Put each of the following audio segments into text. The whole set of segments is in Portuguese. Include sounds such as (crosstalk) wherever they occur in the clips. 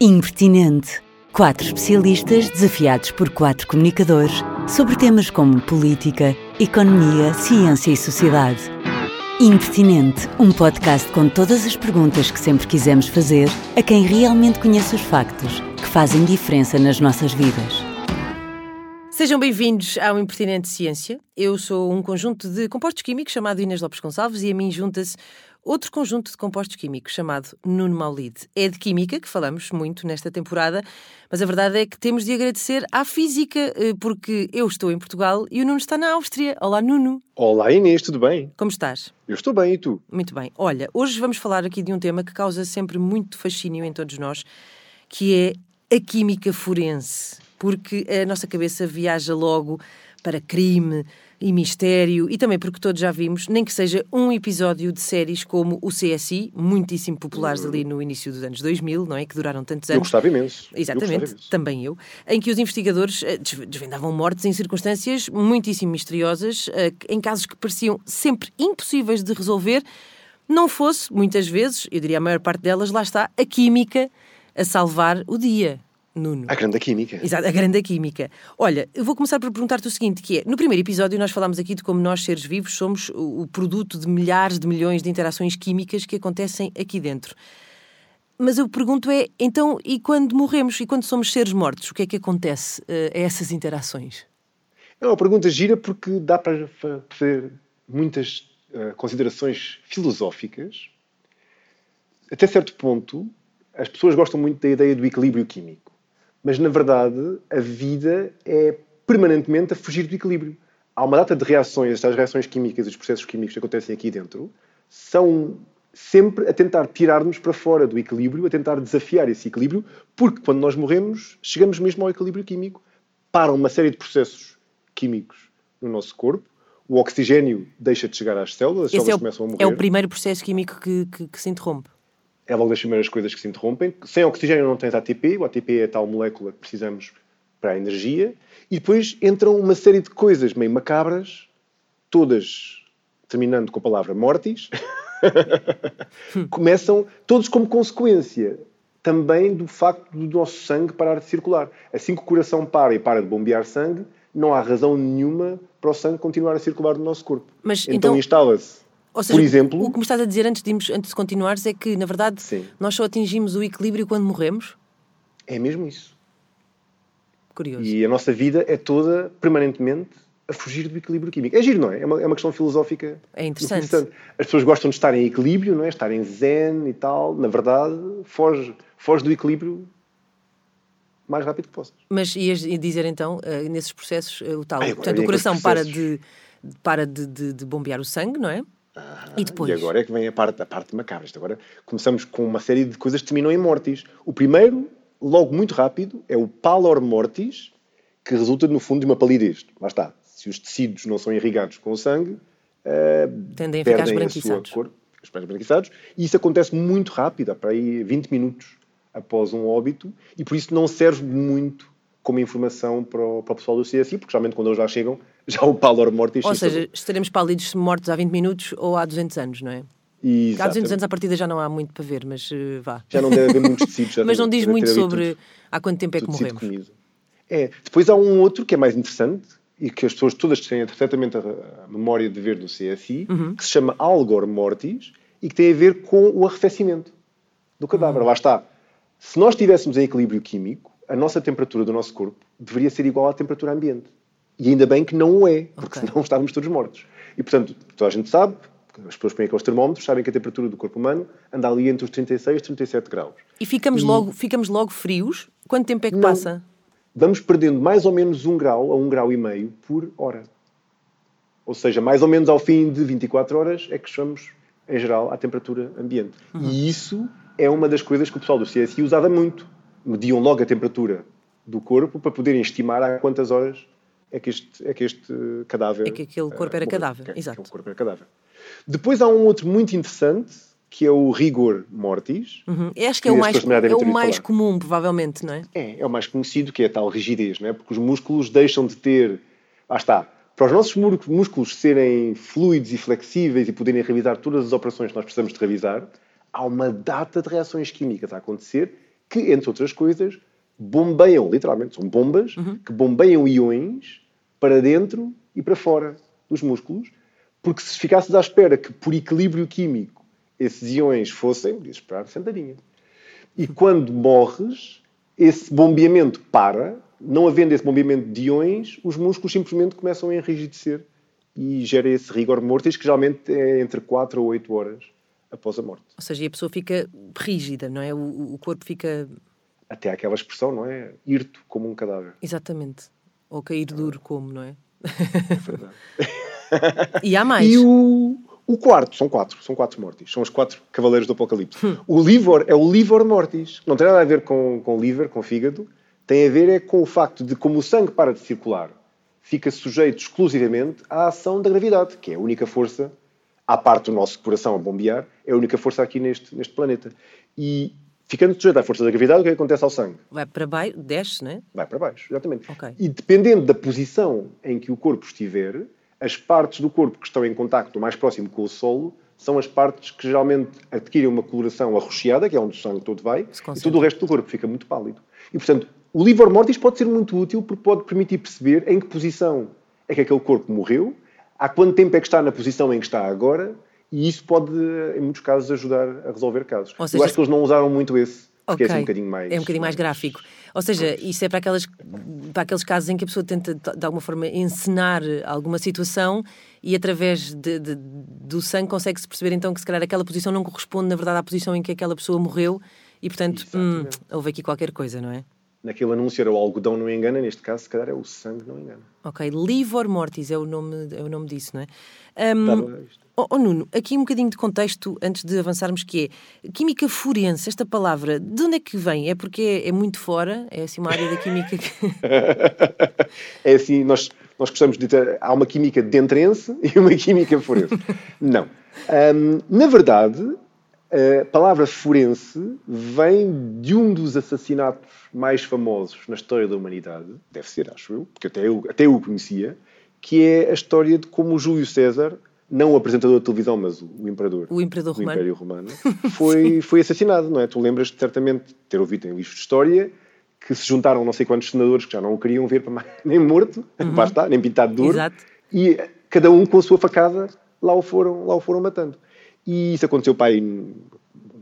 Impertinente. Quatro especialistas desafiados por quatro comunicadores sobre temas como política, economia, ciência e sociedade. Impertinente, um podcast com todas as perguntas que sempre quisemos fazer a quem realmente conhece os factos que fazem diferença nas nossas vidas. Sejam bem-vindos ao Impertinente Ciência. Eu sou um conjunto de compostos químicos chamado Inês Lopes Gonçalves e a mim junta-se outro conjunto de compostos químicos chamado Nuno Maulide. É de química que falamos muito nesta temporada, mas a verdade é que temos de agradecer à física, eh, porque eu estou em Portugal e o Nuno está na Áustria. Olá, Nuno. Olá, Inês, tudo bem? Como estás? Eu estou bem, e tu? Muito bem. Olha, hoje vamos falar aqui de um tema que causa sempre muito fascínio em todos nós, que é a química forense porque a nossa cabeça viaja logo para crime e mistério e também porque todos já vimos, nem que seja um episódio de séries como o CSI, muitíssimo populares ali no início dos anos 2000, não é? Que duraram tantos anos. Eu gostava imenso. Exatamente, eu gostava imenso. também eu. Em que os investigadores eh, desvendavam mortes em circunstâncias muitíssimo misteriosas, eh, em casos que pareciam sempre impossíveis de resolver, não fosse, muitas vezes, eu diria a maior parte delas, lá está, a química a salvar o dia. Nuno. A grande química. Exato, a grande química. Olha, eu vou começar por perguntar-te o seguinte, que é, no primeiro episódio nós falámos aqui de como nós, seres vivos, somos o produto de milhares de milhões de interações químicas que acontecem aqui dentro. Mas eu pergunto é, então, e quando morremos, e quando somos seres mortos, o que é que acontece uh, a essas interações? É uma pergunta gira porque dá para fazer muitas uh, considerações filosóficas. Até certo ponto, as pessoas gostam muito da ideia do equilíbrio químico mas na verdade a vida é permanentemente a fugir do equilíbrio. Há uma data de reações, estas reações químicas, os processos químicos que acontecem aqui dentro, são sempre a tentar tirar-nos para fora do equilíbrio, a tentar desafiar esse equilíbrio, porque quando nós morremos, chegamos mesmo ao equilíbrio químico. Para uma série de processos químicos no nosso corpo, o oxigênio deixa de chegar às células, as Esse células é o, começam a morrer. É o primeiro processo químico que, que, que se interrompe é logo das primeiras coisas que se interrompem. Sem oxigênio não tens ATP, o ATP é a tal molécula que precisamos para a energia, e depois entram uma série de coisas meio macabras, todas terminando com a palavra mortis, (laughs) começam todos como consequência também do facto do nosso sangue parar de circular. Assim que o coração para e para de bombear sangue, não há razão nenhuma para o sangue continuar a circular no nosso corpo. Mas, então, então instala-se ou seja, Por exemplo, o que me estás a dizer antes de, antes de continuares é que, na verdade, Sim. nós só atingimos o equilíbrio quando morremos? É mesmo isso. Curioso. E a nossa vida é toda permanentemente a fugir do equilíbrio químico. É giro, não é? É uma, é uma questão filosófica. É interessante. interessante. As pessoas gostam de estar em equilíbrio, não é? Estar em zen e tal. Na verdade, foge, foge do equilíbrio mais rápido que possas. Mas ias dizer então, uh, nesses processos, uh, o tal. Portanto, o coração para, de, para de, de, de bombear o sangue, não é? Ah, e depois? E agora é que vem a parte, a parte macabra. Agora começamos com uma série de coisas que terminam em mortis. O primeiro, logo muito rápido, é o pallor mortis, que resulta, no fundo, de uma palidez. Lá está. Se os tecidos não são irrigados com o sangue, uh, tendem a ficar esbranquiçados. A cor, esbranquiçados. E isso acontece muito rápido, para aí 20 minutos após um óbito, e por isso não serve muito como informação para o, para o pessoal do CSI, porque geralmente quando eles já chegam, (laughs) já o pallor mortis... Ou seja, estaremos pálidos mortos há 20 minutos ou há 200 anos, não é? Exatamente. Há 200 anos à partida já não há muito para ver, mas uh, vá. Já não deve haver muitos tecidos. (laughs) mas não diz muito sobre há quanto tempo é que morremos. Comido. É. Depois há um outro que é mais interessante e que as pessoas todas têm certamente a memória de ver do CSI, uhum. que se chama Algor Mortis e que tem a ver com o arrefecimento do cadáver. Uhum. Lá está. Se nós estivéssemos em equilíbrio químico, a nossa temperatura do nosso corpo deveria ser igual à temperatura ambiente. E ainda bem que não o é, porque okay. senão (laughs) estávamos todos mortos. E, portanto, toda a gente sabe, as pessoas põem aqueles termómetros, sabem que a temperatura do corpo humano anda ali entre os 36 e 37 graus. E ficamos, e... Logo, ficamos logo frios? Quanto tempo é que não. passa? Vamos perdendo mais ou menos um grau a um grau e meio por hora. Ou seja, mais ou menos ao fim de 24 horas é que chegamos, em geral, à temperatura ambiente. Uhum. E isso é uma das coisas que o pessoal do CSI usava muito. Mediam logo a temperatura do corpo para poderem estimar há quantas horas é que este, é que este cadáver. É que aquele corpo era uh, cadáver, que, exato. Que corpo era cadáver. Depois há um outro muito interessante que é o rigor mortis. Uhum. Acho que, é o mais, é o mais comum, provavelmente, não é? É, é o mais conhecido, que é a tal rigidez, não é? Porque os músculos deixam de ter. Lá está. Para os nossos músculos serem fluidos e flexíveis e poderem realizar todas as operações que nós precisamos de realizar, há uma data de reações químicas a acontecer que, entre outras coisas, bombeiam, literalmente, são bombas, uhum. que bombeiam iões para dentro e para fora dos músculos, porque se ficasses à espera que, por equilíbrio químico, esses iões fossem, de esperar sentadinha. E quando morres, esse bombeamento para, não havendo esse bombeamento de iões, os músculos simplesmente começam a enrijecer e gera esse rigor mortis, que geralmente é entre 4 ou 8 horas após a morte. Ou seja, a pessoa fica rígida, não é? O, o corpo fica. Até aquela expressão, não é? Irto como um cadáver. Exatamente. Ou cair duro como, não é? É verdade. (laughs) e há mais. E o, o quarto, são quatro, são quatro mortis, são os quatro cavaleiros do Apocalipse. Hum. O livor é o livor mortis, não tem nada a ver com, com liver, com fígado, tem a ver é com o facto de como o sangue para de circular, fica sujeito exclusivamente à ação da gravidade, que é a única força, à parte do nosso coração a bombear, é a única força aqui neste, neste planeta. E ficando sujeito à força da gravidade, o que, é que acontece ao sangue? Vai para baixo, desce, não é? Vai para baixo, exatamente. Okay. E dependendo da posição em que o corpo estiver, as partes do corpo que estão em contacto mais próximo com o solo são as partes que geralmente adquirem uma coloração arroxeada, que é onde o sangue todo vai, e todo o resto do corpo fica muito pálido. E, portanto, o livor mortis pode ser muito útil porque pode permitir perceber em que posição é que aquele corpo morreu, há quanto tempo é que está na posição em que está agora, e isso pode, em muitos casos, ajudar a resolver casos. Seja, Eu acho que eles não usaram muito esse, porque okay. é assim um bocadinho mais... É um bocadinho mais, mais gráfico. Ou seja, isso é para, aquelas, para aqueles casos em que a pessoa tenta, de alguma forma, encenar alguma situação e através de, de, do sangue consegue-se perceber então que se calhar aquela posição não corresponde, na verdade, à posição em que aquela pessoa morreu e, portanto, hum, houve aqui qualquer coisa, não é? Naquele anúncio era o algodão não engana, neste caso, se calhar é o sangue não engana. Ok, livor mortis é o nome, é o nome disso, não é? Um, Oh, oh, Nuno, aqui um bocadinho de contexto antes de avançarmos, que é química forense, esta palavra, de onde é que vem? É porque é, é muito fora? É assim uma área da química que... (laughs) é assim, nós, nós gostamos de dizer, há uma química dentrense (laughs) e uma química forense. Não. Um, na verdade, a palavra forense vem de um dos assassinatos mais famosos na história da humanidade, deve ser, acho eu, porque até eu, até eu o conhecia, que é a história de como Júlio César não o apresentador de televisão, mas o, o imperador, o imperador do Império Romano, (laughs) foi, foi assassinado, não é? Tu lembras de certamente ter ouvido em livros de história que se juntaram não sei quantos senadores que já não o queriam ver para mais, (laughs) nem morto, uhum. está, nem pintado de ouro, Exato. e cada um com a sua facada lá o foram, lá o foram matando. E isso aconteceu para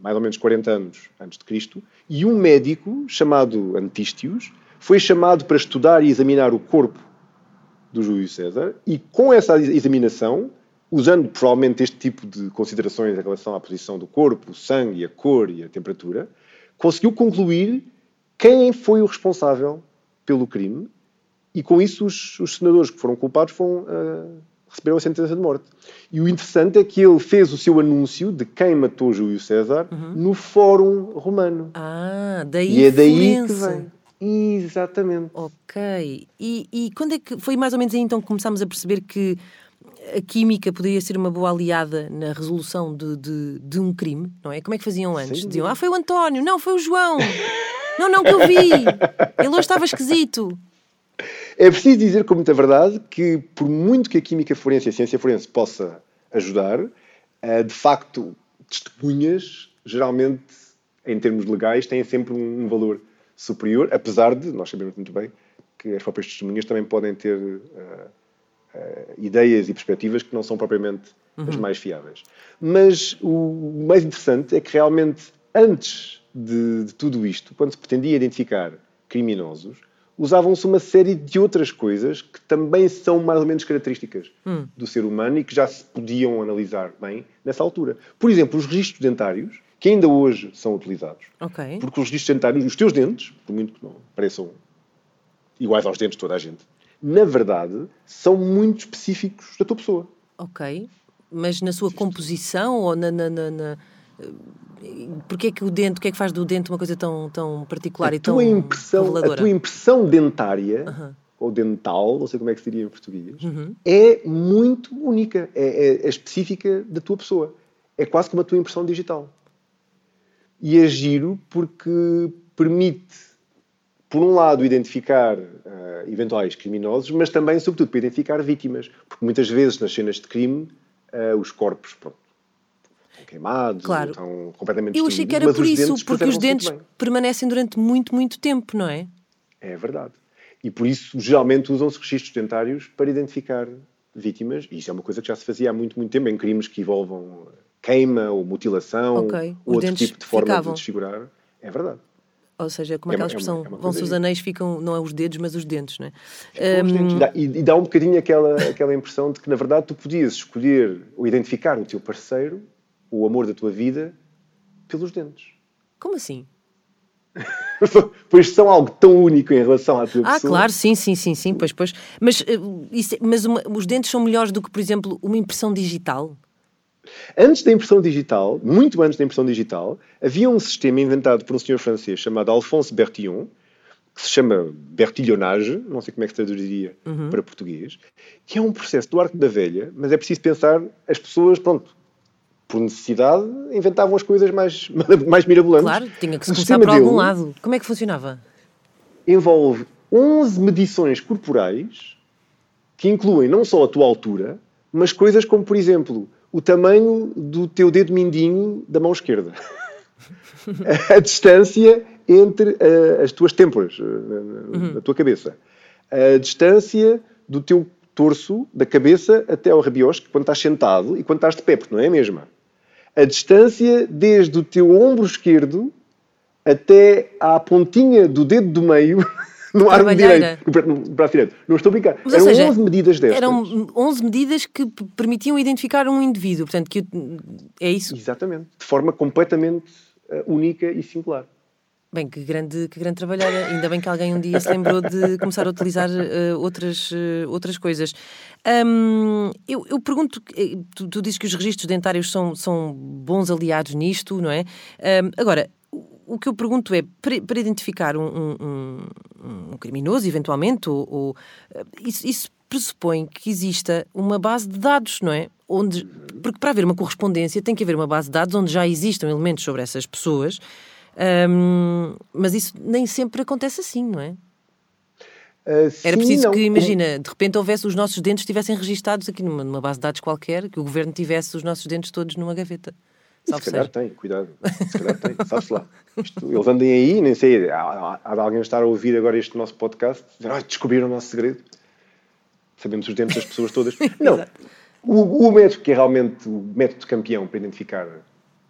mais ou menos 40 anos antes de Cristo, e um médico chamado Antístios foi chamado para estudar e examinar o corpo do Júlio César, e com essa examinação usando provavelmente este tipo de considerações em relação à posição do corpo, o sangue, a cor e a temperatura, conseguiu concluir quem foi o responsável pelo crime. E com isso os, os senadores que foram culpados foram, uh, receberam a sentença de morte. E o interessante é que ele fez o seu anúncio de quem matou Júlio César uhum. no Fórum Romano. Ah, daí E é daí que vem. Exatamente. Ok. E, e quando é que foi mais ou menos aí então que começámos a perceber que a química poderia ser uma boa aliada na resolução de, de, de um crime, não é? Como é que faziam antes? Sim. Diziam, ah, foi o António, não, foi o João. (laughs) não, não, que eu vi. Ele hoje estava esquisito. É preciso dizer com muita verdade que, por muito que a química forense e a ciência forense possa ajudar, eh, de facto, testemunhas, geralmente, em termos legais, têm sempre um valor superior, apesar de, nós sabemos muito bem, que as próprias testemunhas também podem ter uh, uh, ideias e perspectivas que não são propriamente uhum. as mais fiáveis. Mas o mais interessante é que realmente, antes de, de tudo isto, quando se pretendia identificar criminosos, usavam-se uma série de outras coisas que também são mais ou menos características hum. do ser humano e que já se podiam analisar bem nessa altura. Por exemplo, os registros dentários, que ainda hoje são utilizados. Okay. Porque os registros dentários, os teus dentes, por muito que não pareçam iguais aos dentes de toda a gente, na verdade, são muito específicos da tua pessoa. Ok. Mas na sua composição ou na. na, na, na... Porquê é que o dente, o que é que faz do dente uma coisa tão, tão particular a e tão impressão, reveladora? A tua impressão dentária, uhum. ou dental, não sei como é que se diria em português, uhum. é muito única, é, é, é, específica da tua pessoa. É quase como a tua impressão digital. E é giro porque permite por um lado, identificar uh, eventuais criminosos, mas também, sobretudo, para identificar vítimas. Porque muitas vezes, nas cenas de crime, uh, os corpos pronto, queimados, Claro. estão completamente Eu achei que era por isso, porque os dentes permanecem durante muito, muito tempo, não é? É verdade. E por isso, geralmente, usam-se registros dentários para identificar vítimas, e isso é uma coisa que já se fazia há muito, muito tempo, em crimes que envolvam queima ou mutilação, Ok. Os ou outro tipo de forma ficavam. de desfigurar. É verdade. Ou seja, como É aquela é expressão, é vão-se os anéis, ficam, não é os dedos, mas os dentes, não é? Com os dentes. E dá- E, e dá um bocadinho aquela, aquela impressão de que, na verdade, tu podias escolher ou identificar o teu parceiro, o amor da tua vida, pelos dentes. Como assim? (laughs) pois são algo tão único em relação à tua Ah, pessoa. claro, sim, sim, sim, sim, pois, pois. Mas, eh, isso é- mas uma- os dentes são melhores do que, por exemplo, uma impressão digital? Antes da impressão digital, muito antes da impressão digital, havia um sistema inventado por um senhor francês chamado Alphonse Bertillon, que se chama Bertillonage, não sei como é que se traduziria Uhum. para português, que é um processo do arco da velha, mas é preciso pensar, as pessoas, pronto, por necessidade, inventavam as coisas mais, (laughs) mais mirabolantes. Claro, tinha que se começar por algum lado. Como é que funcionava? envolve 11 medições corporais que incluem não só a tua altura, mas coisas como, por exemplo, o tamanho do teu dedo mindinho da mão esquerda. (laughs) a distância entre eh, as tuas têmporas, na, na- na tua cabeça. A distância do teu torso, da cabeça até ao rabiosque, quando estás sentado e quando estás de pé, porque não é a mesma. A distância desde o teu ombro esquerdo até à pontinha do dedo do meio (laughs) no arco direito, no braço direito. Não estou a brincar. Mas, Eram seja, 11 medidas destas. Eram 11 medidas que permitiam identificar um indivíduo. Portanto, que é isso? Exatamente. De forma completamente eh, única e singular. Bem, que grande, que grande trabalhar. Ainda bem que alguém um dia se lembrou de começar a utilizar eh, outras, eh, outras coisas. Hum, eu, eu pergunto, eh, tu, tu dizes que os registros dentários são, são bons aliados nisto, não é? Hum, agora, o- que eu pergunto é, para, para identificar um, um- um- um criminoso, eventualmente, ou, ou, isso, isso pressupõe que exista uma base de dados, não é? Onde, porque para haver uma correspondência tem que haver uma base de dados onde já existam elementos sobre essas pessoas, Hum, mas isso nem sempre acontece assim, não é? Era sim, preciso não. que, imagina, de repente houvesse os nossos dentes estivessem registados aqui numa, numa base de dados qualquer, que o governo tivesse os nossos dentes todos numa gaveta. E Salve se calhar seja. tem, cuidado. Se calhar tem, sabe-se lá. Isto, eles andem aí, nem sei, há, há- de alguém estar a ouvir agora este nosso podcast dizer, "Ai, descobriram o nosso segredo. Sabemos os dentes das pessoas todas. (laughs) Não, o, o método que é realmente o método campeão para identificar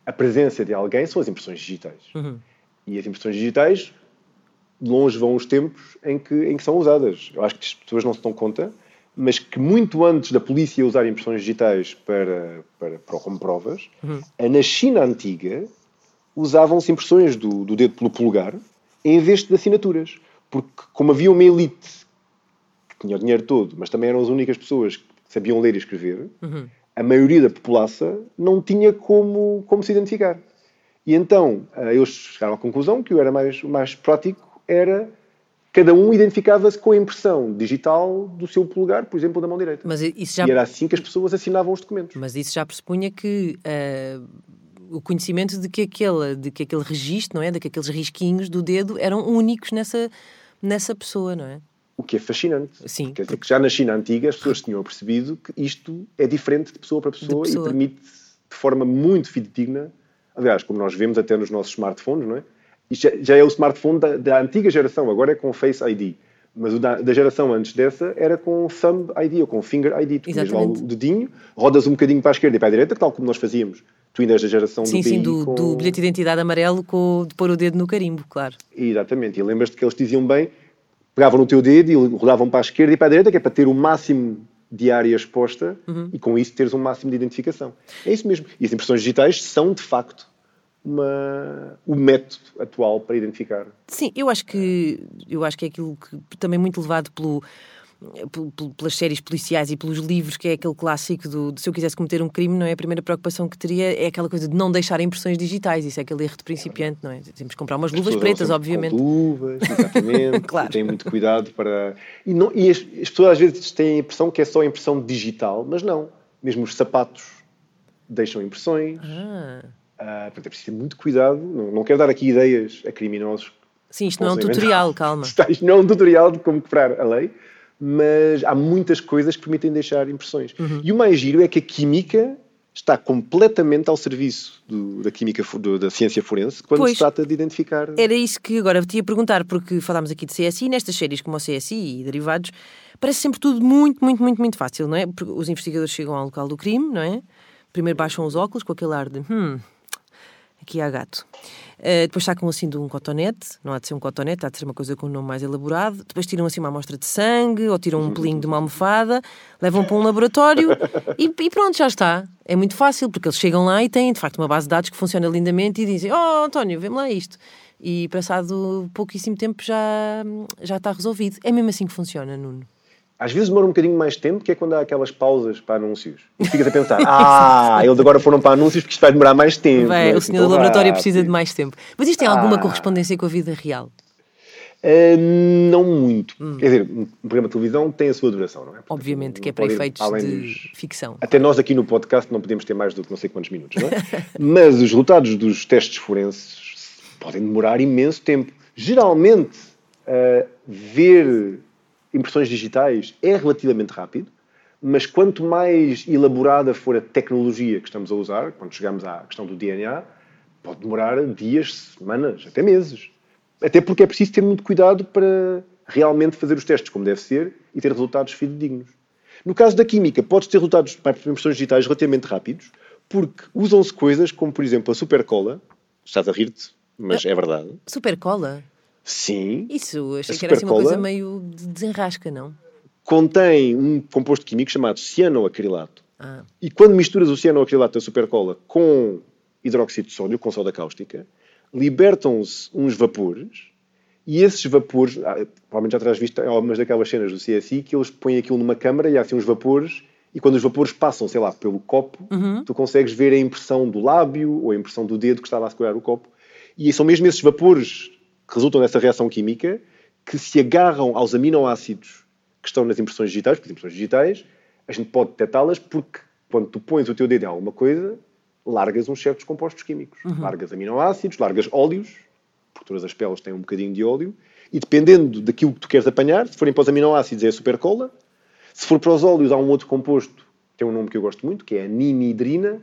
a presença de alguém são as impressões digitais. Uhum. E as impressões digitais, longe vão os tempos em que, em que são usadas. Eu acho que as pessoas não se dão conta, mas que muito antes da polícia usar impressões digitais para, para, para como provas, na China antiga usavam-se impressões do, do dedo pelo polegar em vez de assinaturas. Porque, como havia uma elite que tinha o dinheiro todo, mas também eram as únicas pessoas que sabiam ler e escrever, a maioria da população não tinha como, como se identificar. E então eh, eles chegaram à conclusão que o era mais, mais prático era cada um identificava-se com a impressão digital do seu polegar, por exemplo, da mão direita. Mas isso já, E era assim que as pessoas assinavam os documentos. mas isso já pressupunha que ah, o conhecimento de que, aquele, de que aquele registro, não é? De que aqueles risquinhos do dedo eram únicos nessa, nessa pessoa, não é? O que é fascinante. Sim. Quer dizer que já na China antiga as pessoas tinham percebido que isto é diferente de pessoa para pessoa, pessoa. e permite de forma muito fidedigna, aliás, como nós vemos até nos nossos smartphones, não é? Isto já, já é o smartphone da, da antiga geração, agora é com Face ID. Mas o da, da geração antes dessa era com Thumb ID ou com Finger ID. Tu punhas lá o dedinho, rodas um bocadinho para a esquerda e para a direita, tal como nós fazíamos. Tu ainda és da geração Sim, do sim, BI do, com... do bilhete de identidade amarelo com, de pôr o dedo no carimbo, claro. Exatamente. E lembras-te que eles diziam bem, pegavam no teu dedo e rodavam para a esquerda e para a direita, que é para ter o máximo de área exposta e com isso teres um máximo de identificação. É isso mesmo. E as impressões digitais são, de facto, uma, o método atual para identificar. Sim, eu acho que eu acho que é aquilo que também muito levado pelo- pelas séries policiais e pelos livros, que é aquele clássico do, de se eu quisesse cometer um crime, não é? A primeira preocupação que teria é aquela coisa de não deixar impressões digitais, isso é aquele erro de principiante, não é? Temos que comprar umas luvas As pessoas pretas, obviamente. luvas, exatamente. (laughs) Claro. Têm muito cuidado para. E, não, e as, as pessoas às vezes têm a impressão que é só impressão digital, mas não. Mesmo os sapatos deixam impressões. Ah. Ah, portanto, é preciso ter muito cuidado. Não, não quero dar aqui ideias a criminosos Sim, isto não é um tutorial, calma. (laughs) Isto não é um tutorial de como quebrar a lei, mas há muitas coisas que permitem deixar impressões. Uhum. E o mais giro é que a química está completamente ao serviço do, da química, do, da ciência forense quando Pois. se trata de identificar. Era isso que agora te ia perguntar, porque falámos aqui de CSI, nestas séries como o CSI e derivados, parece sempre tudo muito, muito, muito, muito fácil, não é? Porque os investigadores chegam ao local do crime, não é? Primeiro baixam os óculos com aquele ar de hum, aqui há gato. Uh, depois sacam assim de um cotonete, não há de ser um cotonete, há de ser uma coisa com um nome mais elaborado. Depois tiram assim uma amostra de sangue ou tiram um pelinho de uma almofada, levam para um laboratório e, e pronto, já está. É muito fácil, porque eles chegam lá e têm de facto uma base de dados que funciona lindamente e dizem: Oh, António, vê-me lá isto. E passado pouquíssimo tempo já, já está resolvido. É mesmo assim que funciona, Nuno. Às vezes demora um bocadinho mais tempo, que é quando há aquelas pausas para anúncios. E ficas a pensar, (laughs) ah, eles agora foram para anúncios porque isto vai demorar mais tempo. Vai, não é o senhor do laboratório rápido. precisa de mais tempo. Mas isto tem alguma Ah. correspondência com a vida real? Ah, não muito. Quer dizer, um programa de televisão tem a sua duração, não é? Portanto, Obviamente não que é para efeitos de dos- ficção. Até nós aqui no podcast não podemos ter mais do que não sei quantos minutos, não é? (laughs) Mas os resultados dos testes forenses podem demorar imenso tempo. Geralmente, ah, ver impressões digitais é relativamente rápido, mas quanto mais elaborada for a tecnologia que estamos a usar, quando chegamos à questão do DNA, pode demorar dias, semanas, até meses. Até porque é preciso ter muito cuidado para realmente fazer os testes como deve ser e ter resultados fidedignos. No caso da química, podes ter resultados para impressões digitais relativamente rápidos, porque usam-se coisas como, por exemplo, a supercola. Estás a rir-te, mas é verdade. Super cola? Sim, Isso, achei que era assim uma coisa meio de desenrasca, não? contém um composto químico chamado cianoacrilato. Ah, E quando misturas o cianoacrilato da supercola com hidróxido de sódio, com soda cáustica, libertam-se uns vapores e esses vapores, ah, provavelmente já terás visto algumas daquelas cenas do CSI, que eles põem aquilo numa câmara e há assim uns vapores e quando os vapores passam, sei lá, pelo copo, tu consegues ver a impressão do lábio ou a impressão do dedo que estava a segurar o copo. E são mesmo esses vapores resultam dessa reação química que se agarram aos aminoácidos que estão nas impressões digitais, porque as impressões digitais a gente pode detectá-las porque quando tu pões o teu dedo em alguma coisa, largas uns certos compostos químicos. Largas aminoácidos, largas óleos, porque todas as peles têm um bocadinho de óleo, e dependendo daquilo que tu queres apanhar, se forem para os aminoácidos é a supercola, se for para os óleos há um outro composto, tem um nome que eu gosto muito, que é a ninidrina,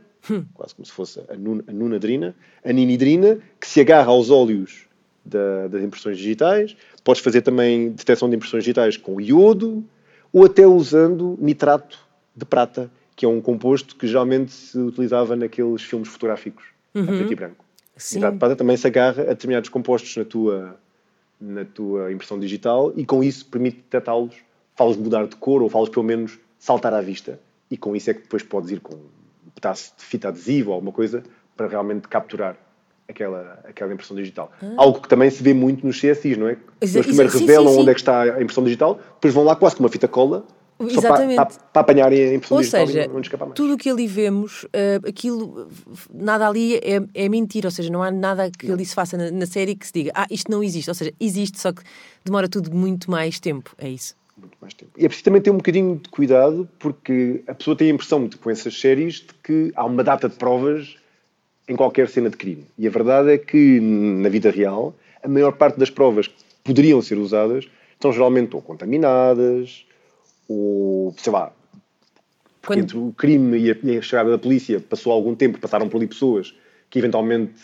quase como se fosse a, nun, a nunadrina, a ninidrina, que se agarra aos óleos da- das impressões digitais. Podes fazer também detecção de impressões digitais com iodo ou até usando nitrato de prata, que é um composto que geralmente se utilizava naqueles filmes fotográficos, a preto e branco. Sim. Nitrato de prata também se agarra a determinados compostos na tua, na tua impressão digital e com isso permite detectá-los, fá-los mudar de cor ou fá-los pelo menos saltar à vista. E com isso é que depois podes ir com um pedaço de fita adesiva ou alguma coisa para realmente capturar aquela, aquela impressão digital. Algo que também se vê muito nos CSIs, não é? Exa- Eles primeiro sim, sim, revelam sim. onde é que está a impressão digital, depois vão lá quase com uma fita cola só para, Exatamente. para, para apanharem a impressão Ou digital seja, não, não tudo o que ali vemos, eh, aquilo, nada ali é, é mentira, ou seja, não há nada que ali se faça na, na série que se diga, ah, isto não existe, ou seja, existe, só que demora tudo muito mais tempo, é isso. muito mais tempo. E é preciso também ter um bocadinho de cuidado, porque a pessoa tem a impressão, de, com essas séries, de que há uma data de provas em qualquer cena de crime. E a verdade é que, na vida real, a maior parte das provas que poderiam ser usadas estão geralmente ou contaminadas, ou, sei lá, Quando- entre o crime e a, e a chegada da polícia passou algum tempo, passaram por ali pessoas que eventualmente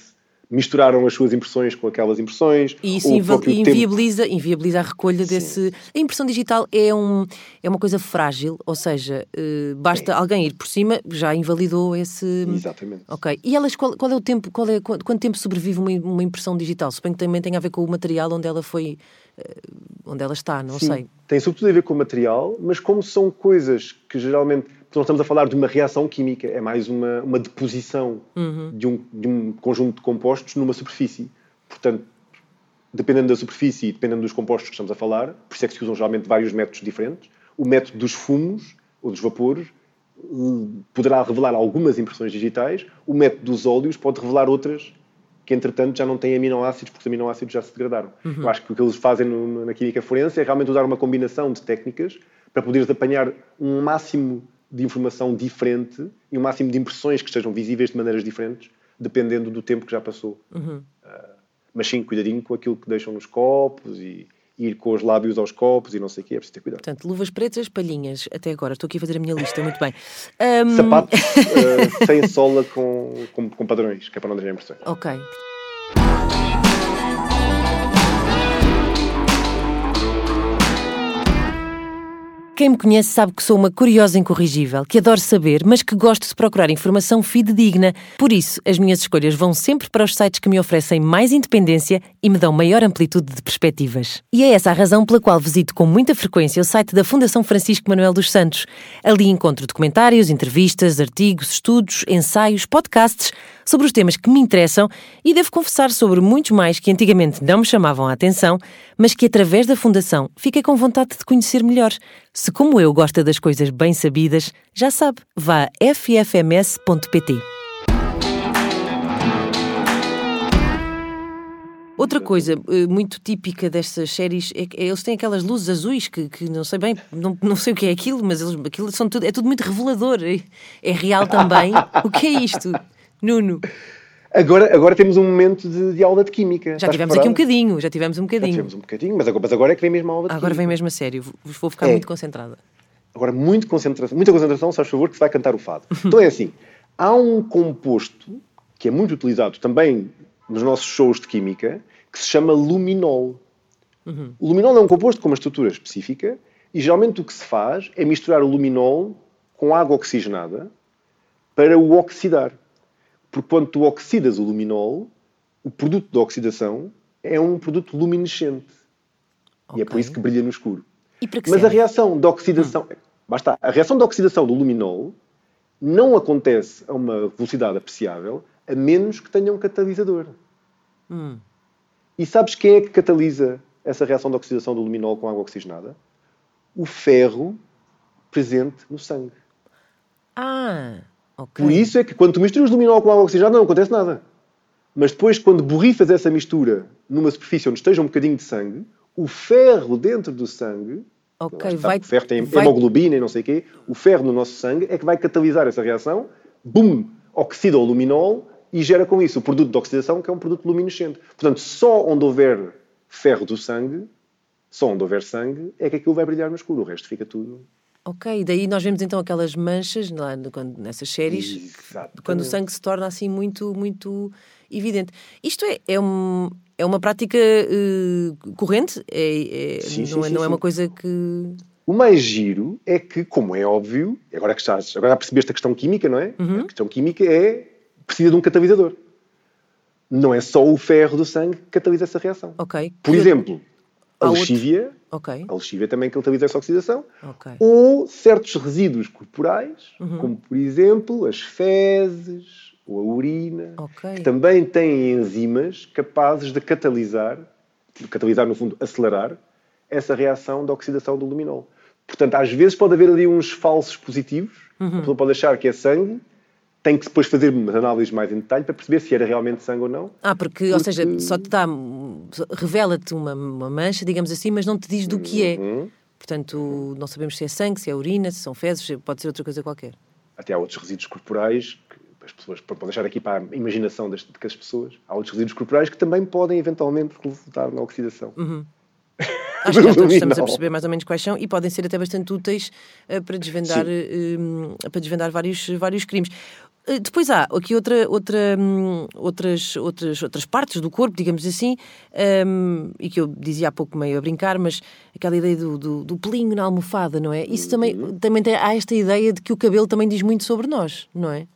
misturaram as suas impressões com aquelas impressões. E isso próprio tempo- inviabiliza, inviabiliza a recolha desse. A impressão digital é, um, é uma coisa frágil, ou seja, eh, basta alguém ir por cima, já invalidou esse. Exatamente. Ok. E elas, qual, qual é o tempo, qual é, quanto, quanto tempo sobrevive uma, uma impressão digital? Suponho que também tem a ver com o material onde ela foi. Eh, onde ela está, não Sim, sei. Tem sobretudo a ver com o material, mas como são coisas que geralmente. Não estamos a falar de uma reação química, é mais uma, uma deposição de, um, de um conjunto de compostos numa superfície. Portanto, dependendo da superfície e dependendo dos compostos que estamos a falar, por isso é que se usam geralmente vários métodos diferentes. O método dos fumos ou dos vapores poderá revelar algumas impressões digitais, o método dos óleos pode revelar outras que, entretanto, já não têm aminoácidos, porque os aminoácidos já se degradaram. Eu acho que o que eles fazem no- na química forense é realmente usar uma combinação de técnicas para poderes apanhar um máximo de informação diferente e um máximo de impressões que estejam visíveis de maneiras diferentes, dependendo do tempo que já passou. Uh, mas sim, cuidadinho com aquilo que deixam nos copos e, ir com os lábios aos copos e não sei o quê, é preciso ter cuidado. Portanto, luvas pretas, palhinhas, até agora. Estou aqui a fazer a minha lista, muito bem. Um... Sapatos uh, sem sola com, com, com, padrões, que é para não deixar impressões. Ok. Quem me conhece sabe que sou uma curiosa incorrigível, que adoro saber, mas que gosto de procurar informação fidedigna. Por isso, as minhas escolhas vão sempre para os sites que me oferecem mais independência e me dão maior amplitude de perspectivas. E é essa a razão pela qual visito com muita frequência o site da Fundação Francisco Manuel dos Santos. Ali encontro documentários, entrevistas, artigos, estudos, ensaios, podcasts sobre os temas que me interessam e devo confessar sobre muitos mais que antigamente não me chamavam a atenção, mas que através da Fundação fiquei com vontade de conhecer melhor. Se, como eu, gosta das coisas bem sabidas, já sabe, vá a ffms.pt. Outra coisa eh, muito típica destas séries é que eles têm aquelas luzes azuis que, que não sei bem, não, não sei o que é aquilo, mas eles, aquilo são tudo, é tudo muito revelador. É, é real também. o que é isto? Nuno. Agora, agora temos um momento de, de aula de química. Já Estás tivemos preparado? aqui um bocadinho, já tivemos um bocadinho. Já tivemos um bocadinho, mas agora, mas agora é que vem mesmo a aula de Agora química. vem mesmo a sério, vou ficar é. muito concentrada. Agora, muito concentração, muita concentração, se faz favor, que se vai cantar o fado. (laughs) então é assim, há um composto que é muito utilizado também nos nossos shows de química, que se chama luminol. Uhum. O luminol é um composto com uma estrutura específica e geralmente o que se faz é misturar o luminol com água oxigenada para o oxidar. Porque quando tu oxidas o luminol, o produto da oxidação é um produto luminescente. Okay. E é por isso que brilha no escuro. Mas serve? a reação de oxidação... Hum. Basta, a reação de oxidação do luminol não acontece a uma velocidade apreciável a menos que tenha um catalisador. Hum. E sabes quem é que catalisa essa reação de oxidação do luminol com água oxigenada? O ferro presente no sangue. Ah! Okay. Por isso é que quando tu misturas luminol com água oxigenada não acontece nada. Mas depois, quando borrifas essa mistura numa superfície onde esteja um bocadinho de sangue, o ferro dentro do sangue, okay, vai, o ferro tem vai... hemoglobina e não sei o quê, o ferro no nosso sangue é que vai catalisar essa reação, bum, oxida o luminol e gera com isso o produto de oxidação, que é um produto luminescente. Portanto, só onde houver ferro do sangue, só onde houver sangue, é que aquilo vai brilhar no escuro. O resto fica tudo Ok, daí nós vemos então aquelas manchas lá, quando, nessas séries, Exatamente. quando o sangue se torna assim muito, muito evidente. Isto é, é, um, é uma prática uh, corrente? É, é sim, não, sim, é, não é uma coisa que. O mais giro é que, como é óbvio, agora que estás, agora percebeste a questão química, não é? Uhum. A questão química é precisa de um catalisador. Não é só o ferro do sangue que catalisa essa reação. Ok. Por exemplo, a lexívia, okay. a lexívia também cataliza essa oxidação, okay. ou certos resíduos corporais, uhum. como por exemplo as fezes ou a urina, okay. que também têm enzimas capazes de catalisar, catalisar no fundo, acelerar, essa reação de oxidação do luminol. Portanto, às vezes pode haver ali uns falsos positivos, uhum. a pessoa pode achar que é sangue, tem que depois fazer análises mais em detalhe para perceber se era realmente sangue ou não. Ah, porque, porque... ou seja, só te dá, revela-te uma, uma, mancha, digamos assim, mas não te diz do que é. Uhum. Portanto, não sabemos se é sangue, se é urina, se são fezes, pode ser outra coisa qualquer. Até há outros resíduos corporais que as pessoas, para deixar aqui para a imaginação das, das pessoas, há outros resíduos corporais que também podem eventualmente resultar na oxidação. Uhum. (laughs) Acho que já todos estamos a perceber mais ou menos quais são e podem ser até bastante úteis uh, para desvendar, uh, para desvendar vários, vários crimes. Eh, depois há aqui outra, outra, hum, outras, outras, outras partes do corpo, digamos assim, um, e que eu dizia há pouco meio a brincar, mas aquela ideia do, do, do pelinho na almofada, não é? Isso também, uhum. também tem, há esta ideia de que o cabelo também diz muito sobre nós, não é?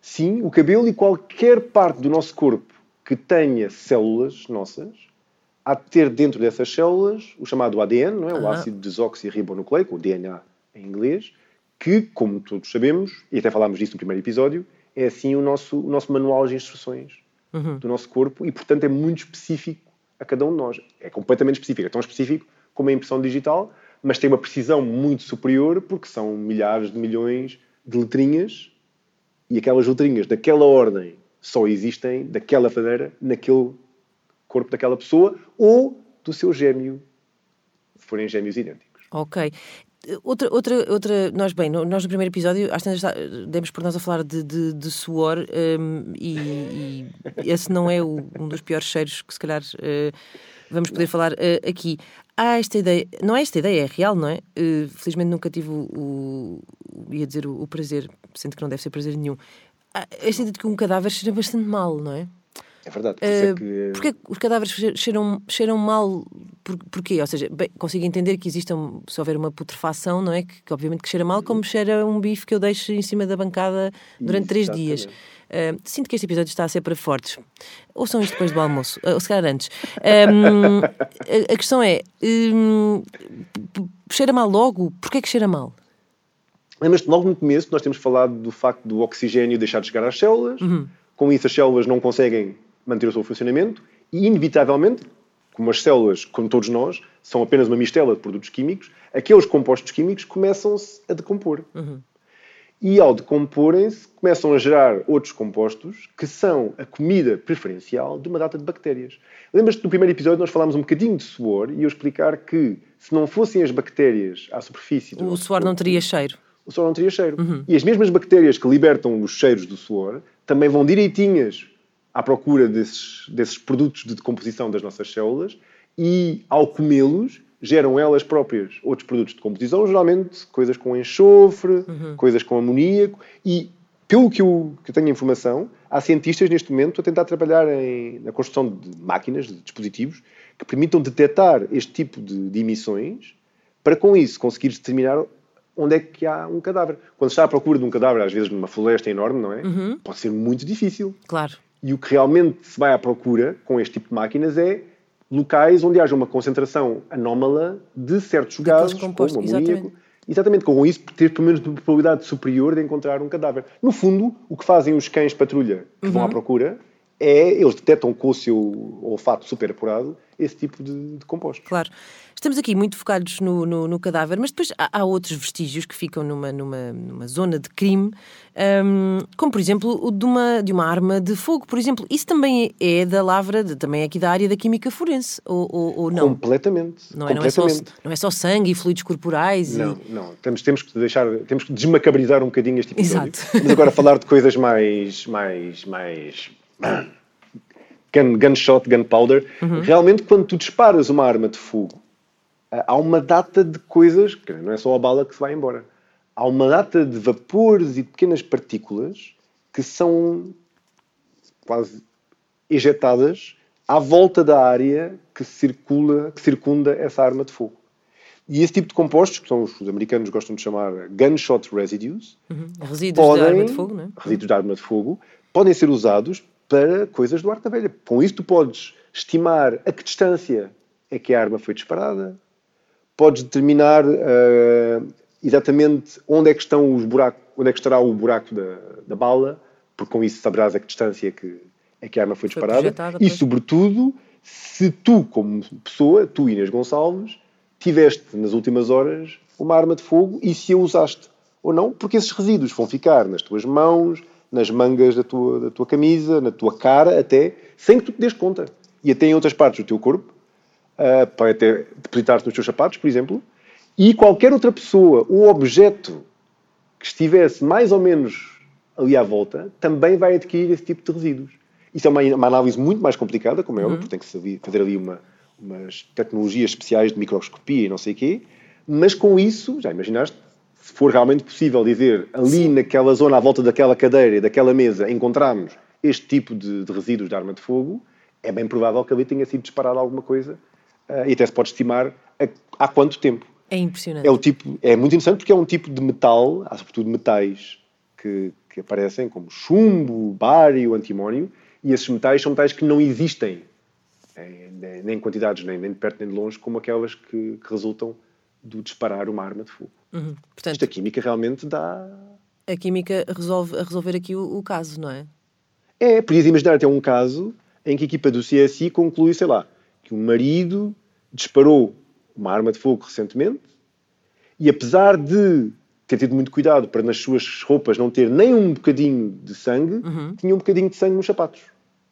Sim, o cabelo e qualquer parte do nosso corpo que tenha células nossas, há de ter dentro dessas células o chamado ADN, não é? O ácido desoxirribonucleico, o DNA em inglês, que, como todos sabemos, e até falámos disso no primeiro episódio, é assim o nosso, o nosso manual de instruções uhum. do nosso corpo e, portanto, é muito específico a cada um de nós. É completamente específico, é tão específico como a impressão digital, mas tem uma precisão muito superior porque são milhares de milhões de letrinhas e aquelas letrinhas daquela ordem só existem daquela maneira naquele corpo daquela pessoa ou do seu gêmeo, se forem gêmeos idênticos. Ok. Outra, outra, outra, nós, bem, nós no primeiro episódio, às vezes demos por nós a falar de, de, de suor um, e, e, esse não é o, um dos piores cheiros que se calhar uh, vamos poder falar uh, aqui. Há esta ideia, não é esta ideia, é real, não é? Uh, felizmente nunca tive o, o ia dizer o, o, prazer, sendo que não deve ser prazer nenhum. Há esta ideia de que um cadáver cheira bastante mal, não é? É verdade. Por uh, é que... Porquê os cadáveres cheiram, cheiram mal? Por, porquê? Ou seja, bem, consigo entender que exista, se houver uma putrefação, não é? Que, que, obviamente que cheira mal, como cheira um bife que eu deixo em cima da bancada durante três dias. Uh, sinto que este episódio está a ser para fortes. Ouçam isto depois do almoço, ou se calhar antes. Um, (laughs) a, a, questão é: um, cheira mal logo? Porquê que cheira mal? Lembras-te, logo no começo, nós temos falado do facto do oxigênio deixar de chegar às células. Uhum. Com isso, as células não conseguem manter o seu funcionamento e, inevitavelmente, como as células, como todos nós, são apenas uma mistela de produtos químicos, aqueles compostos químicos começam-se a decompor. Uhum. E ao decomporem-se, começam a gerar outros compostos que são a comida preferencial de uma data de bactérias. Lembras-te do primeiro episódio nós falámos um bocadinho de suor e eu explicar que se não fossem as bactérias à superfície... O suor não teria cheiro. O suor não teria cheiro. Uhum. E as mesmas bactérias que libertam os cheiros do suor também vão direitinhas à procura desses, desses produtos de decomposição das nossas células e, ao comê-los, geram elas próprias outros produtos de composição, geralmente coisas com enxofre, uhum. coisas com amoníaco e, pelo que eu, que eu tenho informação, há cientistas neste momento a tentar trabalhar em, na construção de máquinas, de dispositivos, que permitam detectar este tipo de, de emissões para, com isso, conseguir determinar onde é que há um cadáver. Quando está à procura de um cadáver, às vezes numa floresta enorme, não é? Uhum. Pode ser muito difícil. Claro. E o que realmente se vai à procura com este tipo de máquinas é locais onde haja uma concentração anómala de certos gases, como amoníaco. Exatamente. exatamente, com isso ter pelo menos uma probabilidade superior de encontrar um cadáver. No fundo, o que fazem os cães patrulha que uhum. vão à procura é, eles detectam com o seu olfato super apurado esse tipo de, de compostos. Claro. Estamos aqui muito focados no, no, no cadáver, mas depois há, há, outros vestígios que ficam numa, numa, numa zona de crime, um, como por exemplo o de uma, de uma arma de fogo, por exemplo. Isso também é da lavra, de, também é aqui da área da química forense, ou, ou, ou não? Completamente. Não é, Completamente. Não, é só, não é só sangue e fluidos corporais? Não, e... não. Temos, temos que deixar, temos que desmacabrizar um bocadinho este episódio. Exato. Mas agora falar de coisas mais, mais, mais gun, gunshot, gunpowder. Uhum. Realmente, quando tu disparas uma arma de fogo, eh, há uma data de coisas, que não é só a bala que se vai embora. Há uma data de vapores e pequenas partículas que são quase ejetadas à volta da área que circula, que circunda essa arma de fogo. E esse tipo de compostos, que são os, os americanos gostam de chamar gunshot residues, uhum. resíduos podem, arma de fogo, não é? Resíduos de arma de fogo, podem ser usados para coisas do arco da velha. Com isso tu podes estimar a que distância é que a arma foi disparada, podes determinar uh, exatamente onde é que estão os buracos, onde é que estará o buraco da, da bala, porque com isso saberás a que distância é que, é que a arma foi disparada. Foi e, sobretudo, se tu, como pessoa, tu, Inês Gonçalves, tiveste nas últimas horas uma arma de fogo e se a usaste ou não, porque esses resíduos vão ficar nas tuas mãos, nas mangas da tua, da tua camisa, na tua cara, até, sem que tu te des conta. E até em outras partes do teu corpo, uh, pode até depositar-se nos teus sapatos, por exemplo, e qualquer outra pessoa ou objeto que estivesse mais ou menos ali à volta também vai adquirir esse tipo de resíduos. Isso é uma, uma análise muito mais complicada, como é óbvio, uhum. porque tem que fazer ali uma, umas tecnologias especiais de microscopia e não sei o quê, mas com isso, já imaginaste, se for realmente possível dizer ali Sim. naquela zona, à volta daquela cadeira e daquela mesa, encontramos este tipo de, de, resíduos de arma de fogo, é bem provável que ali tenha sido disparado alguma coisa uh, e até se pode estimar a, há quanto tempo. É impressionante. É, o tipo, é muito interessante porque é um tipo de metal, há sobretudo metais que, que aparecem como chumbo, bário, antimónio, e esses metais são metais que não existem nem em quantidades nem, nem de perto nem de longe como aquelas que, que resultam do disparar uma arma de fogo. Uhum. Portanto, Isto a química realmente dá. A química resolve a resolver aqui o, o, caso, não é? É, podias imaginar até um caso em que a equipa do CSI conclui, sei lá, que o marido disparou uma arma de fogo recentemente e apesar de ter tido muito cuidado para nas suas roupas não ter nem um bocadinho de sangue, uhum. tinha um bocadinho de sangue nos sapatos.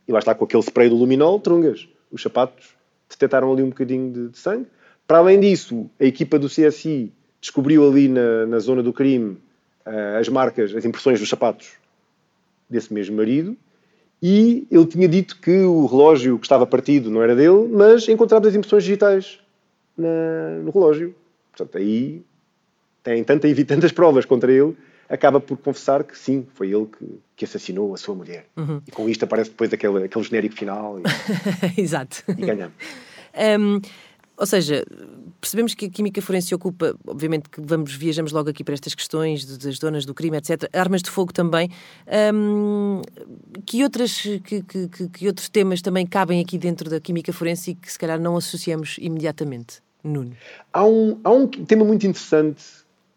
E lá está com aquele spray do luminol, trungas. Os sapatos detectaram ali um bocadinho de, de sangue. Para além disso, a equipa do CSI descobriu ali na, na zona do crime uh, as marcas, as impressões dos sapatos desse mesmo marido e ele tinha dito que o relógio que estava partido não era dele, mas encontrava as impressões digitais na, no relógio. Portanto, aí tem tanta e tantas provas contra ele, acaba por confessar que sim, foi ele que, que assassinou a sua mulher. Uhum. E com isto aparece depois aquele, aquele genérico final. E, (laughs) Exato. E ganhamos. Um, ou seja, percebemos que a química forense se ocupa, obviamente que vamos, viajamos logo aqui para estas questões das donas do crime, etc. Armas de fogo também. Um, que, outras, que, que, que, outros temas também cabem aqui dentro da química forense e que se calhar não associamos imediatamente? Nuno. Há um, há um tema muito interessante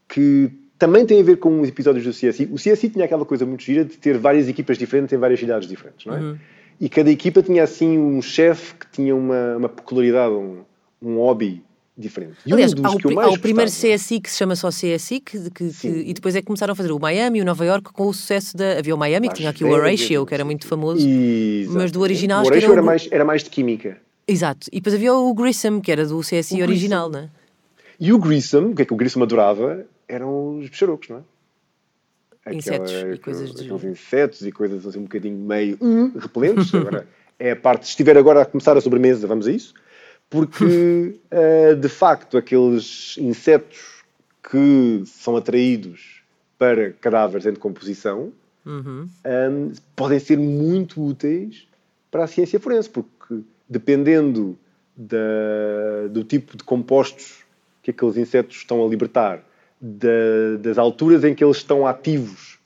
que também tem a ver com os episódios do CSI. O CSI tinha aquela coisa muito gira de ter várias equipas diferentes em várias cidades diferentes, não é? Uhum. E cada equipa tinha assim um chefe que tinha uma, uma peculiaridade, um, um hobby diferente. E Aliás, um há, o, há o primeiro CSI que se chama só CSI que, que, que, e depois é que começaram a fazer o Miami e o Nova York com o sucesso da... Havia o Miami, que tinha aqui o Horatio, que era muito famoso, Exato. mas do original... O Horatio era, o... mais, era mais de química. Exato. E depois havia o Grissom, que era do CSI o original, não é? E o Grissom, o que é que o Grissom adorava, eram os bicharucos, não é? Aquela, insetos e coisas de... Aqueles insetos e coisas assim um bocadinho meio hum, repelentes. (laughs) agora, é a parte, se estiver agora a começar a sobremesa, vamos a isso porque uh, (laughs) de facto aqueles insetos que são atraídos para cadáveres em decomposição uhum. um, podem ser muito úteis para a ciência forense, porque dependendo da, do tipo de compostos que aqueles insetos estão a libertar, da, das alturas em que eles estão ativos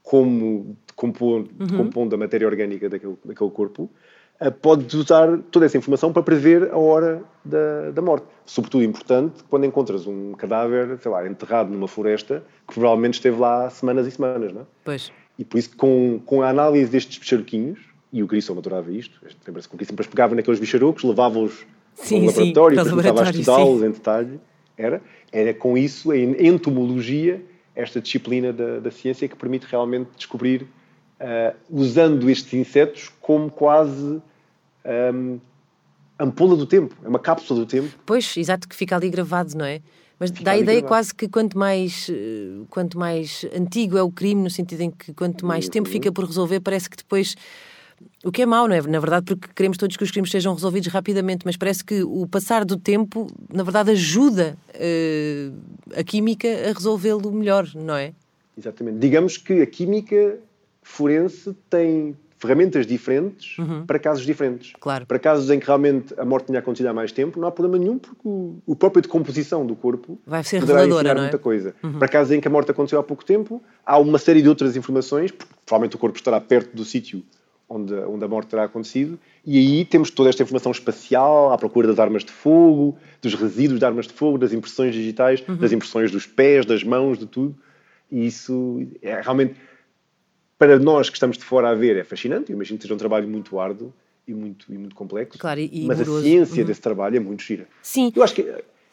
como decompondo, uhum. decompondo a matéria orgânica daquele, daquele corpo, eh, podes usar toda essa informação para prever a hora da, da morte. Sobretudo importante quando encontras um cadáver, sei lá, enterrado numa floresta, que provavelmente esteve lá semanas e semanas, não é? Pois. E por isso, com, com a análise destes bicharoquinhos, e o Grissom adorava isto, lembra-se que o Grissom depois pegava naqueles bicharocos, levava-os para um laboratório, sim, começava a estudá-los em detalhe. Era, era com isso, a entomologia, esta disciplina da, da ciência que permite realmente descobrir uh, usando estes insetos como quase um, ampola do tempo, é uma cápsula do tempo. Pois, exato, que fica ali gravado, não é? Mas fica dá a ideia gravado. quase que quanto mais, eh, quanto mais antigo é o crime, no sentido em que quanto mais uhum. tempo fica por resolver, parece que depois. O que é mau, não é? Na verdade, porque queremos todos que os crimes sejam resolvidos rapidamente, mas parece que o passar do tempo, na verdade, ajuda uh, a química a resolvê-lo melhor, não é? Exatamente. Digamos que a química forense tem ferramentas diferentes uhum. para casos diferentes. Claro. Para casos em que realmente a morte tinha acontecido há mais tempo, não há problema nenhum, porque o, o próprio decomposição do corpo vai ser reveladora, não é? muita coisa. Uhum. Para casos em que a morte aconteceu há pouco tempo, há uma série de outras informações, porque provavelmente o corpo estará perto do sítio onde, onde a morte terá acontecido, e aí temos toda esta informação espacial à procura das armas de fogo, dos resíduos de armas de fogo, das impressões digitais, uhum. das impressões dos pés, das mãos, de tudo. E isso é realmente para nós que estamos de fora a ver é fascinante. Eu imagino que seja um trabalho muito árduo e muito, e muito complexo. Claro, e, mas moroso. a ciência uhum. desse trabalho é muito gira. Sim. Eu acho que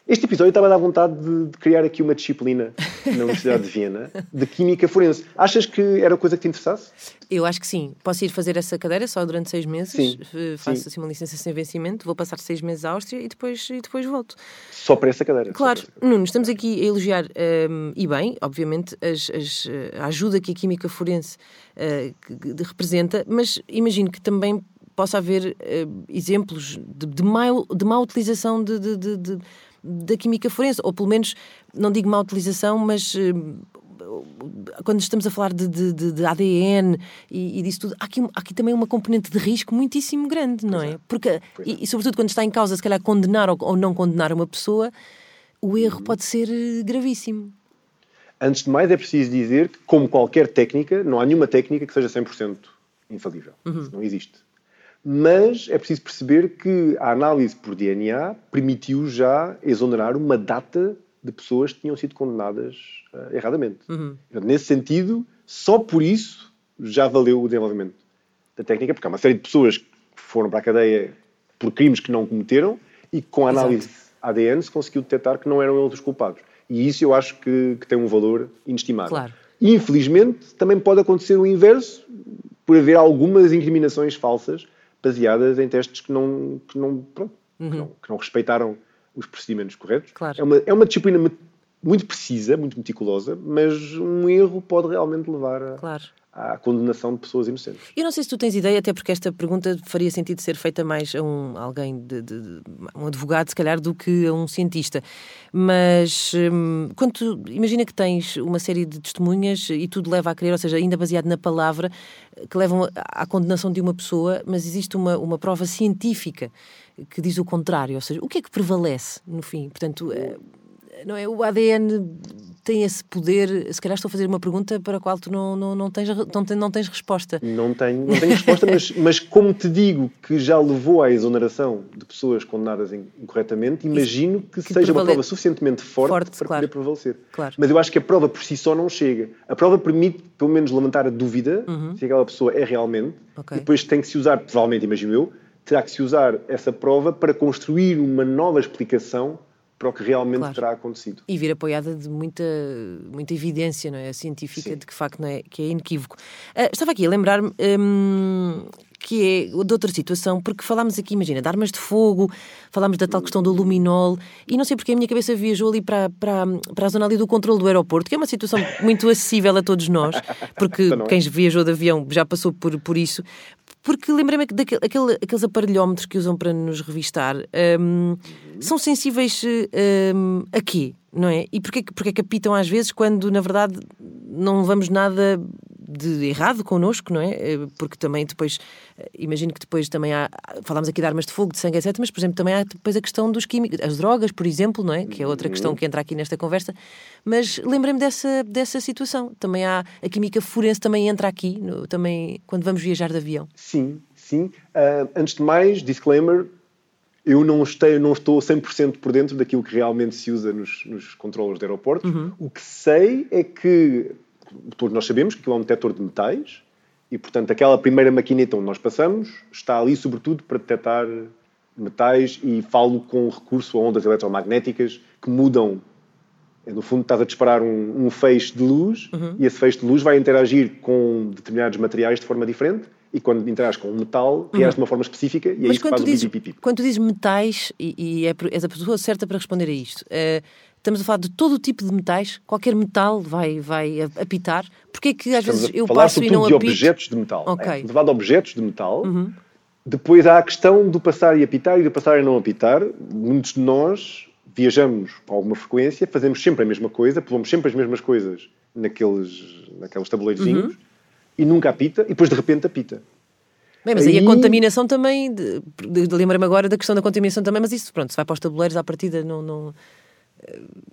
este episódio estava a dar vontade de, de, criar aqui uma disciplina na Universidade de Viena de Química Forense. Achas que era coisa que te interessasse? Eu acho que sim. Posso ir fazer essa cadeira só durante seis meses? Sim. Faço sim. assim uma licença sem vencimento, vou passar seis meses à Áustria e depois, e depois volto. Só para essa cadeira? Claro. Cadeira. Nuno, estamos aqui a elogiar, um, e bem, obviamente, as, as, a ajuda que a Química Forense uh, representa, mas imagino que também possa haver uh, exemplos de, de, má, de má utilização de, de, de da química forense, ou pelo menos, não digo má utilização, mas eh, quando estamos a falar de, de, de ADN e, e, disso tudo, há aqui, há aqui, também uma componente de risco muitíssimo grande, não é? é? Porque, é. E, e, sobretudo quando está em causa, se calhar, condenar ou, ou não condenar uma pessoa, o erro uhum. pode ser eh, gravíssimo. Antes de mais, é preciso dizer que, como qualquer técnica, não há nenhuma técnica que seja 100% infalível. Uhum. Isso não existe mas é preciso perceber que a análise por DNA permitiu já exonerar uma data de pessoas que tinham sido condenadas uh, erradamente. Uhum. Nesse sentido, só por isso já valeu o desenvolvimento da técnica, porque há uma série de pessoas que foram para a cadeia por crimes que não cometeram e com a análise Exato. ADN se conseguiu detectar que não eram eles os culpados. E isso eu acho que, que tem um valor inestimável. Claro. Infelizmente, também pode acontecer o inverso, por haver algumas incriminações falsas baseadas em testes que não, que não, pronto, uhum. que não, que não respeitaram os procedimentos corretos. Claro. É, uma, é uma disciplina muito precisa, muito meticulosa, mas um erro pode realmente levar a, Claro. À condenação de pessoas inocentes. Eu não sei se tu tens ideia, até porque esta pergunta faria sentido ser feita mais a um alguém de, de- de- um advogado, se calhar, do que a um cientista. Mas hum, quando tu, imagina que tens uma série de testemunhas e tudo leva a crer, ou seja, ainda baseado na palavra, que levam à condenação de uma pessoa, mas existe uma, uma prova científica que diz o contrário. Ou seja, o que é que prevalece no fim? Portanto, eh, não é? O ADN tem esse poder. Se calhar estou a fazer uma pergunta para a qual tu não, não, não, tens, não, tens, não tens resposta. Não tenho, não tenho resposta, mas, (laughs) mas como te digo que já levou à exoneração de pessoas condenadas in- incorretamente, imagino que, que seja uma prova suficientemente forte, Forte, para claro. poder prevalecer. Claro. Mas eu acho que a prova por si só não chega. A prova permite, pelo menos, levantar a dúvida se aquela pessoa é realmente. Uhum. Ok. E depois tem que se usar, provavelmente, imagino eu, terá que se usar essa prova para construir uma nova explicação para o que realmente Claro. terá acontecido. E vir apoiada de muita, muita evidência não é? científica Sim. de que facto não é, que é inequívoco. Ah, estava aqui a lembrar-me hum, que é de outra situação, porque falámos aqui, imagina, de armas de fogo, falámos da tal questão do luminol, e não sei porque a minha cabeça viajou ali para, para, para a zona ali do controle do aeroporto, que é uma situação muito acessível a todos nós, (laughs) porque quem viajou de avião já passou por, por isso. Porque lembrei-me que daquele, aquele- aqueles aparelhómetros que usam para nos revistar hum, são sensíveis hum, a quê? Não é? E porquê, porquê que apitam às vezes quando, na verdade, não levamos nada de errado connosco, não é? Eh, Porque também depois, eh, imagino que depois também há, falámos aqui de armas de fogo, de sangue, etc., mas, por exemplo, também há depois a questão dos químicos, as drogas, por exemplo, não é? Que é outra questão que entra aqui nesta conversa, mas lembrei-me dessa, dessa situação. Também há, a química forense também entra aqui, no- também quando vamos viajar de avião. Sim, sim. Ah, antes de mais, disclaimer, eu não, estei, não estou 100% por dentro daquilo que realmente se usa nos, nos controles de aeroportos. O que sei é que, todos nós sabemos que aquilo é um detector de metais e, portanto, aquela primeira maquineta onde nós passamos está ali, sobretudo, para detectar metais e falo com recurso a ondas eletromagnéticas que mudam no fundo, estás a disparar um, um feixe de luz Uhum. e esse feixe de luz vai interagir com determinados materiais de forma diferente e quando interages com um metal, reage de uma forma específica e é Uhum. Mas isso que faz o dizes, pipi quando tu dizes metais, e, e é, és a pessoa certa para responder a isto, eh, estamos a falar de todo o tipo de metais, qualquer metal vai, vai a- apitar. Porquê é que às Estamos vezes a eu falar passo e não de apito? objetos de metal. Ok. Uhum. É, estamos a de objetos de metal. Depois há a questão do passar e apitar e do passar e não apitar. Muitos de nós viajamos com alguma frequência, fazemos sempre a mesma coisa, pomos sempre as mesmas coisas naqueles, naqueles tabuleirozinhos Uhum. e nunca apita e depois de repente apita. Bem, mas aí, a Aí- contaminação também, de, de, de- lembra-me agora da questão da contaminação também, mas isso, pronto, se vai para os tabuleiros à partida, não... não...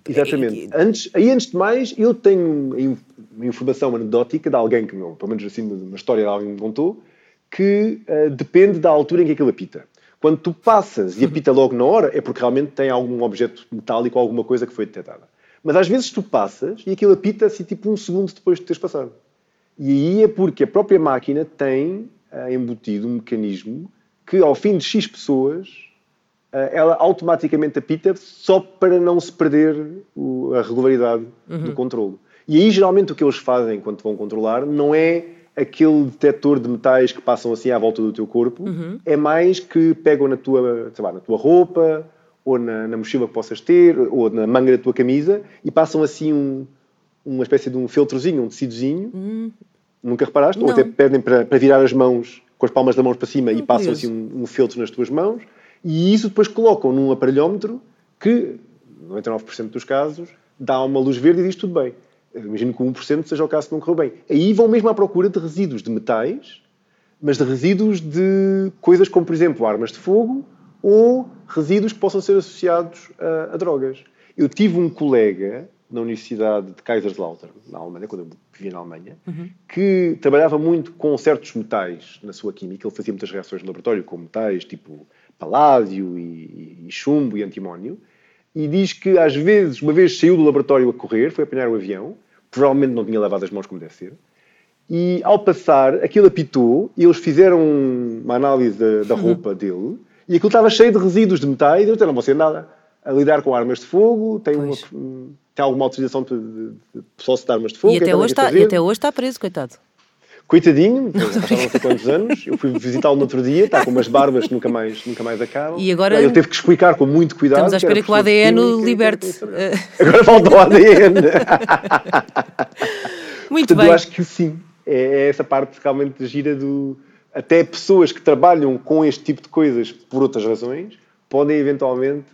Exatamente. E- Antes, aí, antes de mais, eu tenho uma informação anedótica de alguém que, pelo menos assim, uma história de alguém que me contou, que eh, depende da altura em que aquilo apita. Quando tu passas e apita logo na hora, é porque realmente tem algum objeto metálico ou alguma coisa que foi detectada. Mas às vezes tu passas e aquilo apita assim, tipo um segundo depois de teres passado. E aí é porque a própria máquina tem eh, embutido um mecanismo que, ao fim de X pessoas, eh, ela automaticamente apita só para não se perder o- a regularidade do controlo. E aí, geralmente, o que eles fazem quando vão controlar não é aquele detector de metais que passam assim à volta do teu corpo, é mais que pegam na tua, sei lá, na tua roupa, ou na, na mochila que possas ter, ou na manga da tua camisa, e passam assim um- uma espécie de um filtrozinho, um tecidozinho. Nunca reparaste? Ou Não. até pedem para, para virar as mãos com as palmas das mãos para cima e Hum, passam assim um, um filtro nas tuas mãos. E isso depois colocam num aparelhómetro que, 99% dos casos, dá uma luz verde e diz tudo bem. Eu imagino que o 1% seja o caso que não correu bem. Aí vão mesmo à procura de resíduos de metais, mas de resíduos de coisas como, por exemplo, armas de fogo ou resíduos que possam ser associados a, a drogas. Eu tive um colega na Universidade de Kaiserslautern, na Alemanha, quando eu vivia na Alemanha, que trabalhava muito com certos metais na sua química. Ele fazia muitas reações de laboratório com metais tipo paládio e, e chumbo e antimónio. E diz que às vezes, uma vez saiu do laboratório a correr, foi apanhar o avião, provavelmente não tinha lavado as mãos como deve ser, e ao passar, aquilo apitou e eles fizeram uma análise da, da roupa dele e aquilo estava cheio de resíduos de metais e eles disseram, você nada a lidar com armas de fogo, tem, uma, Pois. tem alguma autorização de, de, de posse de armas de fogo. E o que é até, hoje está, e até hoje está preso, coitado. Coitadinho, já não sei quantos anos. Eu fui visitá-lo no outro dia, está com umas barbas que nunca mais, nunca mais acabam. E agora- Ele teve que explicar com muito cuidado. Estamos à espera que o ADN química liberte. Agora falta o ADN. (laughs) Muito Portanto, bem. eu acho que sim. É, é essa parte realmente gira do. Até pessoas que trabalham com este tipo de coisas por outras razões podem eventualmente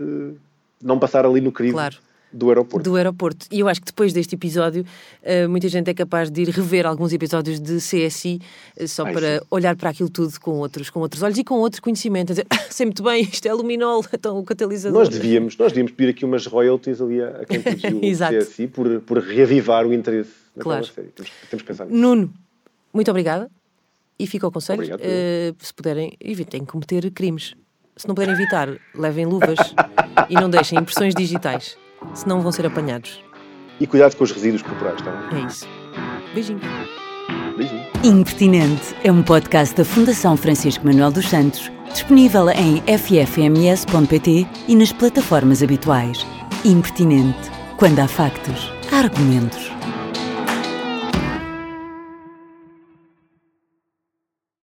não passar ali no crivo Claro. Do aeroporto. do aeroporto. E eu acho que depois deste episódio, eh, muita gente é capaz de ir rever alguns episódios de CSI eh, só Ai, para sim. olhar para aquilo tudo com outros, com outros olhos e com outro conhecimento. A dizer, "Ah, (laughs) sei muito bem, isto é luminol, (laughs) então o catalisador. Nós devíamos, nós devíamos pedir aqui umas royalties ali a, a quem produziu (laughs) o. CSI por, por reavivar o interesse naquela Claro. série. Temos, temos que pensar nisso. Nuno, muito obrigada. E fica o conselho, eh, se puderem, evitem cometer crimes. Se não puderem evitar, levem luvas e não deixem impressões digitais, senão vão ser apanhados. E cuidado com os resíduos corporais, está bem? É isso. Beijinho. Beijinho. Impertinente é um podcast da Fundação Francisco Manuel dos Santos, disponível em ffms.pt e nas plataformas habituais. Impertinente. Quando há factos, há argumentos.